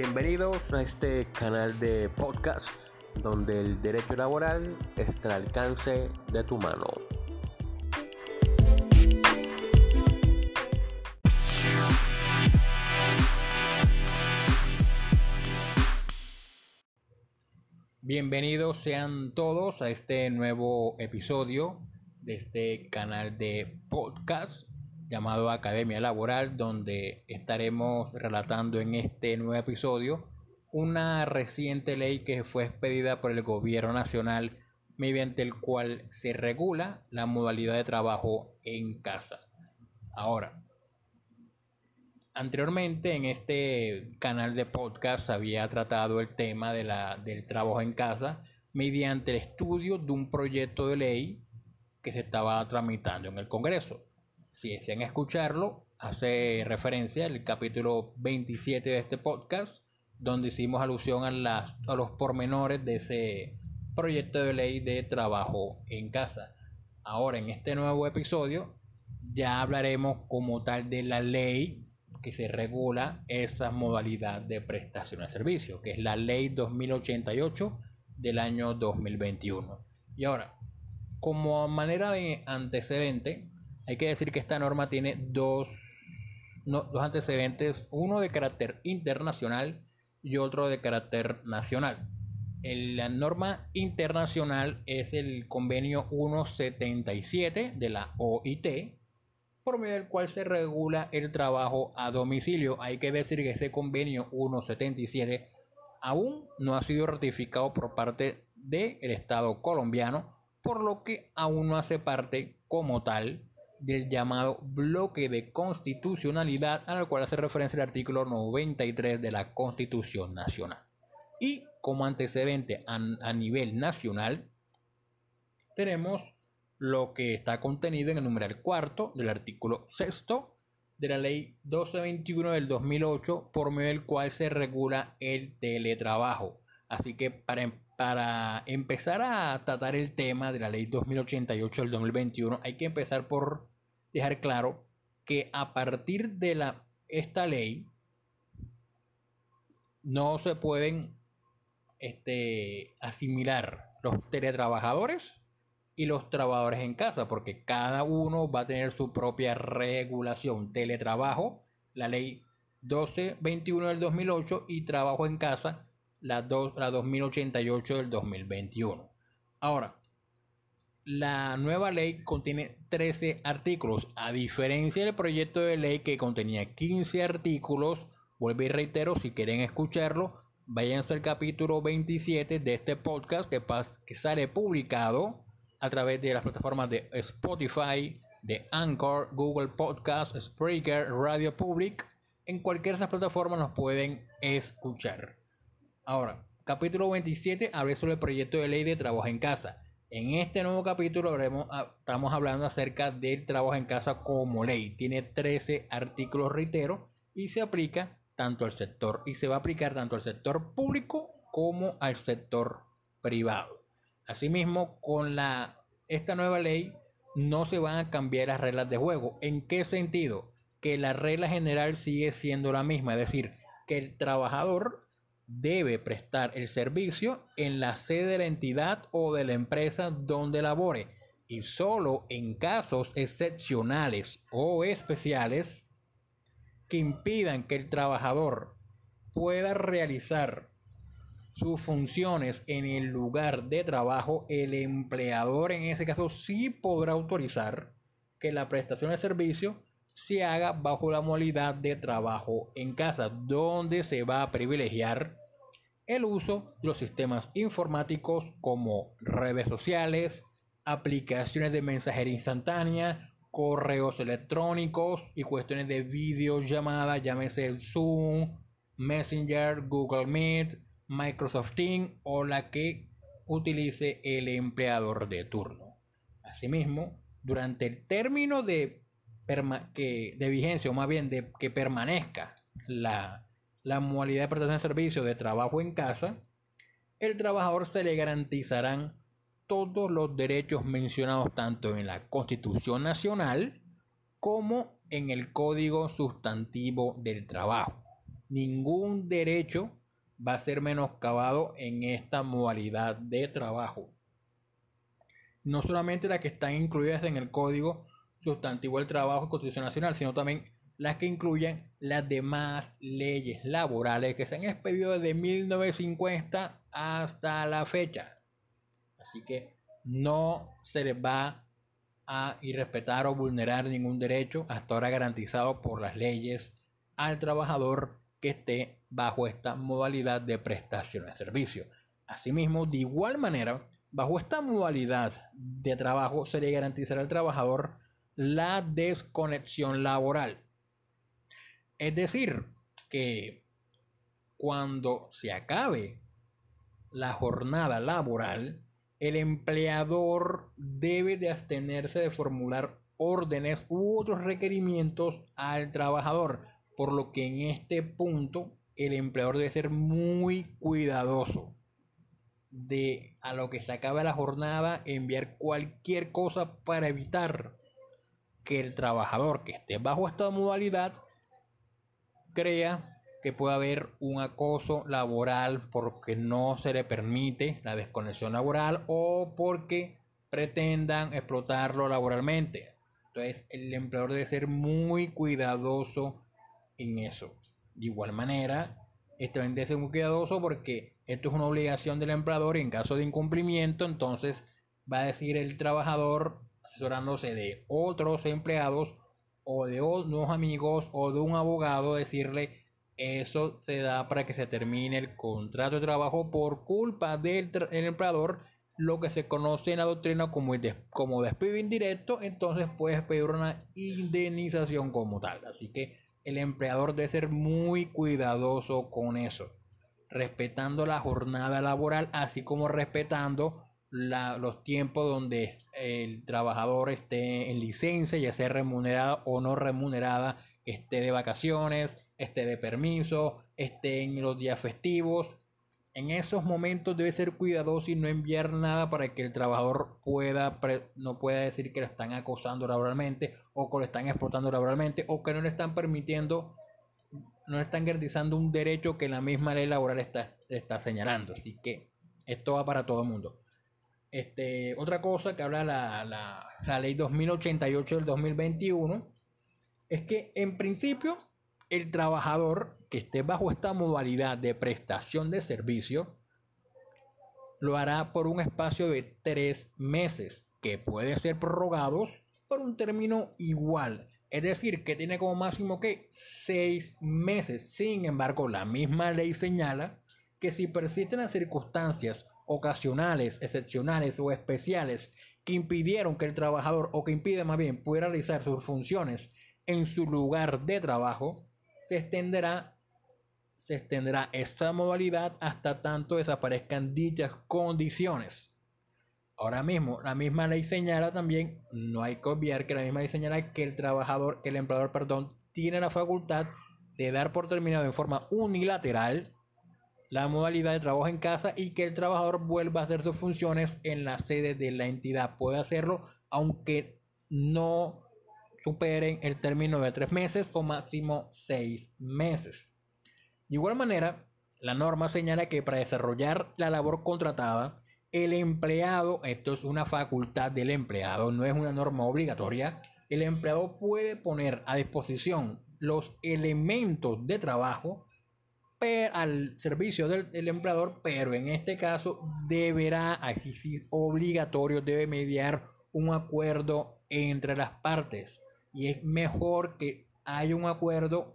Bienvenidos a este canal de podcast donde el derecho laboral está al alcance de tu mano. Bienvenidos sean todos a este nuevo episodio de este canal de podcast llamado Academia Laboral, donde estaremos relatando en este nuevo episodio una reciente ley que fue expedida por el Gobierno Nacional mediante el cual se regula la modalidad de trabajo en casa. Ahora, anteriormente en este canal de podcast había tratado el tema de la, del trabajo en casa mediante el estudio de un proyecto de ley que se estaba tramitando en el Congreso. Si desean escucharlo, hace referencia al capítulo 27 de este podcast, donde hicimos alusión a, los pormenores de ese proyecto de ley de trabajo en casa. Ahora, en este nuevo episodio, ya hablaremos como tal de la ley que se regula esa modalidad de prestación de servicio, que es la ley 2088 del año 2021. Y ahora, como manera de antecedente, hay que decir que esta norma tiene dos, dos antecedentes, uno de carácter internacional y otro de carácter nacional. La norma internacional es el convenio 177 de la OIT, por medio del cual se regula el trabajo a domicilio. Hay que decir que ese convenio 177 aún no ha sido ratificado por parte del Estado colombiano, por lo que aún no hace parte como tal del llamado bloque de constitucionalidad al cual hace referencia el artículo 93 de la Constitución Nacional. Y como antecedente a, nivel nacional, tenemos lo que está contenido en el numeral cuarto del artículo sexto de la ley 1221 del 2008 por medio del cual se regula el teletrabajo. Así que para, para empezar a tratar el tema de la ley 2088 del 2021 hay que empezar por dejar claro que a partir de esta ley no se pueden este, asimilar los teletrabajadores y los trabajadores en casa, porque cada uno va a tener su propia regulación. Teletrabajo, la ley 1221 del 2008 y trabajo en casa, la, la 2088 del 2021. Ahora, la nueva ley contiene 13 artículos, a diferencia del proyecto de ley que contenía 15 artículos. Vuelvo y reitero, si quieren escucharlo, váyanse al capítulo 27 de este podcast que, que sale publicado a través de las plataformas de Spotify, de Anchor, Google Podcast, Spreaker, Radio Public. En cualquiera de esas plataformas nos pueden escuchar. Ahora, capítulo 27 habla sobre el proyecto de ley de trabajo en casa. En este nuevo capítulo estamos hablando acerca del trabajo en casa como ley. Tiene 13 artículos, reitero, y se aplica tanto al sector, y se va a aplicar tanto al sector público como al sector privado. Asimismo, con la, esta nueva ley no se van a cambiar las reglas de juego. ¿En qué sentido? Que la regla general sigue siendo la misma, es decir, que el trabajador debe prestar el servicio en la sede de la entidad o de la empresa donde labore y solo en casos excepcionales o especiales que impidan que el trabajador pueda realizar sus funciones en el lugar de trabajo, el empleador en ese caso sí podrá autorizar que la prestación de servicio se haga bajo la modalidad de trabajo en casa, donde se va a privilegiar el uso de los sistemas informáticos como redes sociales, aplicaciones de mensajería instantánea, correos electrónicos y cuestiones de videollamada, llámese Zoom, Messenger, Google Meet, Microsoft Teams o la que utilice el empleador de turno. Asimismo, durante el término de, que, de vigencia, o más bien de que permanezca la, la modalidad de prestación de servicio de trabajo en casa, el trabajador se le garantizarán todos los derechos mencionados tanto en la Constitución Nacional como en el Código Sustantivo del Trabajo. ningún derecho va a ser menoscabado en esta modalidad de trabajo. No solamente las que están incluidas en el Código Sustantivo del Trabajo y Constitución Nacional, sino también las que incluyen las demás leyes laborales que se han expedido desde 1950 hasta la fecha. Así que no se les va a irrespetar o vulnerar ningún derecho hasta ahora garantizado por las leyes al trabajador que esté bajo esta modalidad de prestación de servicio. Asimismo, de igual manera, bajo esta modalidad de trabajo se le garantizará al trabajador la desconexión laboral. Es decir, que cuando se acabe la jornada laboral, el empleador debe de abstenerse de formular órdenes u otros requerimientos al trabajador, por lo que en este punto el empleador debe ser muy cuidadoso de a lo que se acabe la jornada enviar cualquier cosa para evitar que el trabajador que esté bajo esta modalidad crea que pueda haber un acoso laboral porque no se le permite la desconexión laboral o porque pretendan explotarlo laboralmente. Entonces el empleador debe ser muy cuidadoso en eso. De igual manera, este debe ser muy cuidadoso porque esto es una obligación del empleador y en caso de incumplimiento, entonces va a decir el trabajador asesorándose de otros empleados o de unos amigos o de un abogado decirle eso se da para que se termine el contrato de trabajo por culpa del empleador, lo que se conoce en la doctrina como, como despido indirecto, entonces puedes pedir una indemnización como tal. Así que el empleador debe ser muy cuidadoso con eso, respetando la jornada laboral, así como respetando los tiempos donde el trabajador esté en licencia, ya sea remunerada o no remunerada, esté de vacaciones, esté de permiso, esté en los días festivos. En esos momentos debe ser cuidadoso y no enviar nada para que el trabajador pueda no pueda decir que lo están acosando laboralmente o que lo están explotando laboralmente o que no le están permitiendo no le están garantizando un derecho que la misma ley laboral está, está señalando. Así que esto va para todo el mundo. Este, otra cosa que habla la, la, la ley 2088 del 2021 es que en principio el trabajador que esté bajo esta modalidad de prestación de servicio lo hará por un espacio de tres meses, que puede ser prorrogados por un término igual. Es decir, que tiene como máximo que seis meses. Sin embargo, la misma ley señala que si persisten las circunstancias ocasionales, excepcionales o especiales que impidieron que el trabajador o que impide más bien pudiera realizar sus funciones en su lugar de trabajo, se extenderá, se extenderá esta modalidad hasta tanto desaparezcan dichas condiciones. Ahora mismo, la misma ley señala también, no hay que obviar que la misma ley señala que el trabajador, el empleador, perdón, tiene la facultad de dar por terminado en forma unilateral la modalidad de trabajo en casa y que el trabajador vuelva a hacer sus funciones en la sede de la entidad. Puede hacerlo aunque no superen el término de tres meses o máximo seis meses. De igual manera, la norma señala que para desarrollar la labor contratada, el empleado, esto es una facultad del empleado, no es una norma obligatoria, el empleado puede poner a disposición los elementos de trabajo al servicio del, empleador, pero en este caso deberá existir obligatorio, debe mediar un acuerdo entre las partes. Y es mejor que haya un acuerdo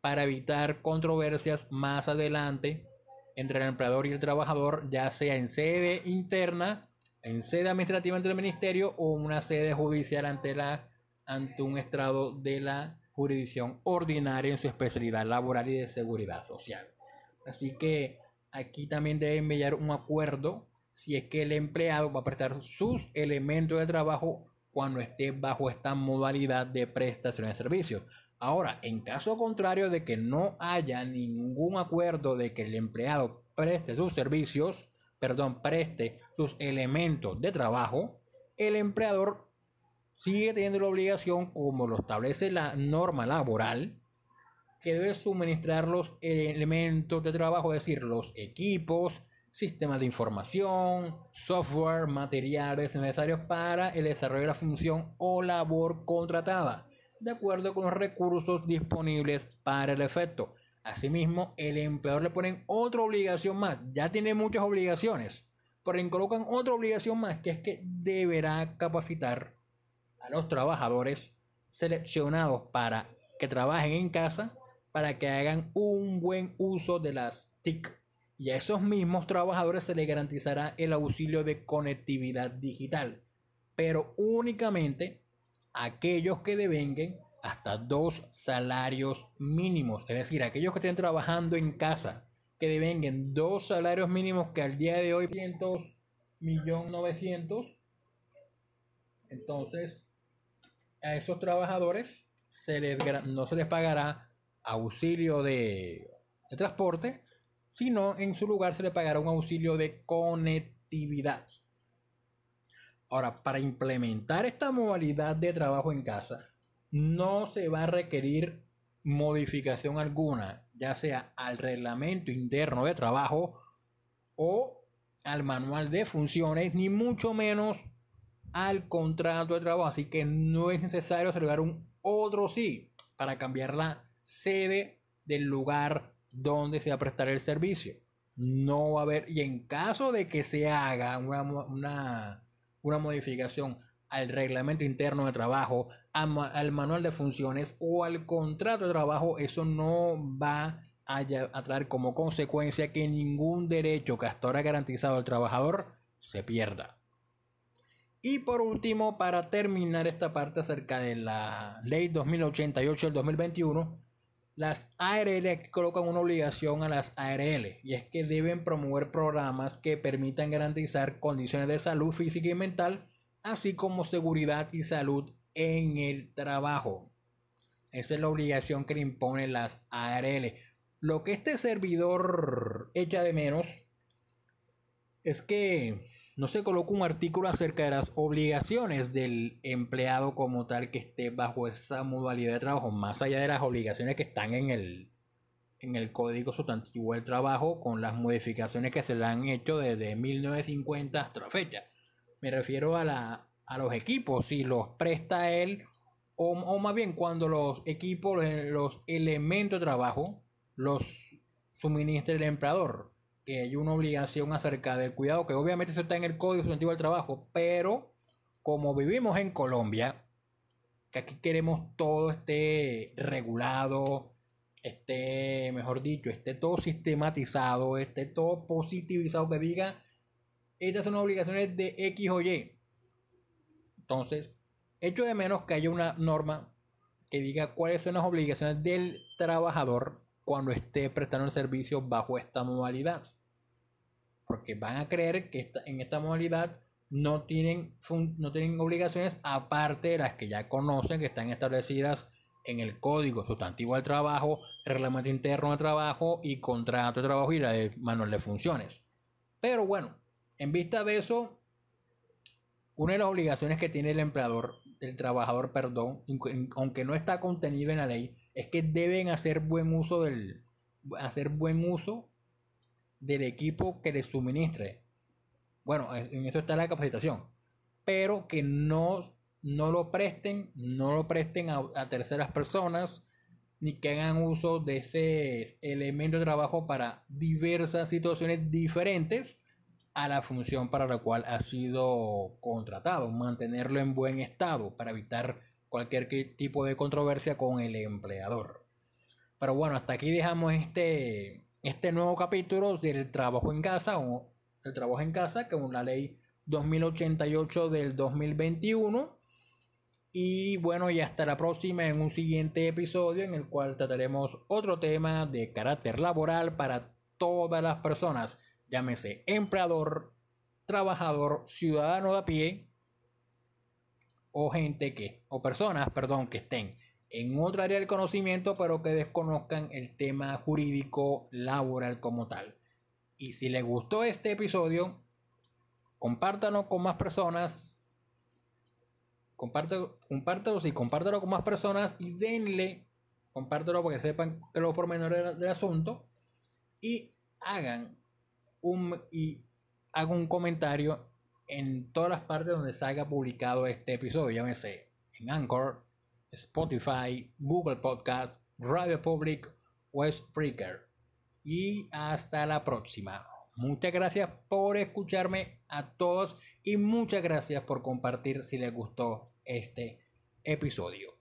para evitar controversias más adelante entre el empleador y el trabajador, ya sea en sede interna, en sede administrativa ante el ministerio o una sede judicial ante, la, ante un estrado de la jurisdicción ordinaria en su especialidad laboral y de seguridad social. Así que aquí también debe enviar un acuerdo si es que el empleado va a prestar sus elementos de trabajo cuando esté bajo esta modalidad de prestación de servicios. Ahora, en caso contrario de que no haya ningún acuerdo de que el empleado preste sus servicios, perdón, preste sus elementos de trabajo, el empleador sigue teniendo la obligación, como lo establece la norma laboral, que debe suministrar los elementos de trabajo, es decir, los equipos, sistemas de información, software, materiales necesarios para el desarrollo de la función o labor contratada, de acuerdo con los recursos disponibles para el efecto. Asimismo, el empleador le pone otra obligación más, ya tiene muchas obligaciones, pero le colocan otra obligación más, que es que deberá capacitar a los trabajadores seleccionados para que trabajen en casa para que hagan un buen uso de las TIC y a esos mismos trabajadores se les garantizará el auxilio de conectividad digital, pero únicamente aquellos que devenguen hasta dos salarios mínimos, es decir, aquellos que estén trabajando en casa, que devenguen dos salarios mínimos que al día de hoy 500 millón 900 entonces a esos trabajadores se les, no se les pagará auxilio de, de transporte sino en su lugar se le pagará un auxilio de conectividad. Ahora, para implementar esta modalidad de trabajo en casa, no se va a requerir modificación alguna, ya sea al reglamento interno de trabajo o al manual de funciones, ni mucho menos al contrato de trabajo. Así que no es necesario celebrar un otro sí para cambiar la sede del lugar dónde se va a prestar el servicio. No va a haber, y en caso de que se haga una, una, modificación al reglamento interno de trabajo, al manual de funciones o al contrato de trabajo, eso no va a, a traer como consecuencia que ningún derecho que hasta ahora garantizado al trabajador se pierda. Y por último, para terminar esta parte acerca de la ley 2088 del 2021, las ARL colocan una obligación a las ARL y es que deben promover programas que permitan garantizar condiciones de salud física y mental, así como seguridad y salud en el trabajo. Esa es la obligación que le imponen las ARL. Lo que este servidor echa de menos es que no se coloca un artículo acerca de las obligaciones del empleado como tal que esté bajo esa modalidad de trabajo, más allá de las obligaciones que están en el, en el Código Sustantivo del Trabajo con las modificaciones que se le han hecho desde 1950 hasta la fecha. Me refiero a, la, a los equipos, si los presta él o, o más bien cuando los equipos, los, los elementos de trabajo los suministra el empleador que hay una obligación acerca del cuidado, que obviamente eso está en el Código Sustantivo del Trabajo, pero como vivimos en Colombia, que aquí queremos todo esté regulado, esté, mejor dicho, esté todo sistematizado, esté todo positivizado, que diga, estas son obligaciones de X o Y. Entonces, hecho de menos que haya una norma que diga cuáles son las obligaciones del trabajador cuando esté prestando el servicio bajo esta modalidad porque van a creer que en esta modalidad no tienen, no tienen obligaciones aparte de las que ya conocen, que están establecidas en el Código Sustantivo del Trabajo, Reglamento Interno de Trabajo y Contrato de Trabajo y la de Manual de Funciones. Pero bueno, en vista de eso, una de las obligaciones que tiene el empleador, el trabajador, perdón, aunque no está contenido en la ley, es que deben hacer buen uso del hacer buen uso del equipo que les suministre. Bueno, en eso está la capacitación. Pero que no, no lo presten, no lo presten a, terceras personas, ni que hagan uso de ese elemento de trabajo para diversas situaciones diferentes a la función para la cual ha sido contratado. Mantenerlo en buen estado para evitar cualquier tipo de controversia con el empleador. Pero bueno, hasta aquí dejamos este este nuevo capítulo del trabajo en casa o el trabajo en casa con la ley 2088 del 2021 y bueno y hasta la próxima en un siguiente episodio en el cual trataremos otro tema de carácter laboral para todas las personas llámese empleador trabajador ciudadano de a pie o gente que o personas perdón que estén en otra área del conocimiento, pero que desconozcan el tema jurídico laboral como tal. Y si les gustó este episodio, compártanlo con más personas. Compártelo, compártelo, sí, compártelo con más personas y denle, compártelo para que sepan que los pormenores del, del asunto y hagan un y hagan un comentario en todas las partes donde salga publicado este episodio, llámese en Anchor, Spotify, Google Podcast, Radio Public o. Y hasta la próxima. Muchas gracias por escucharme a todos y muchas gracias por compartir si les gustó este episodio.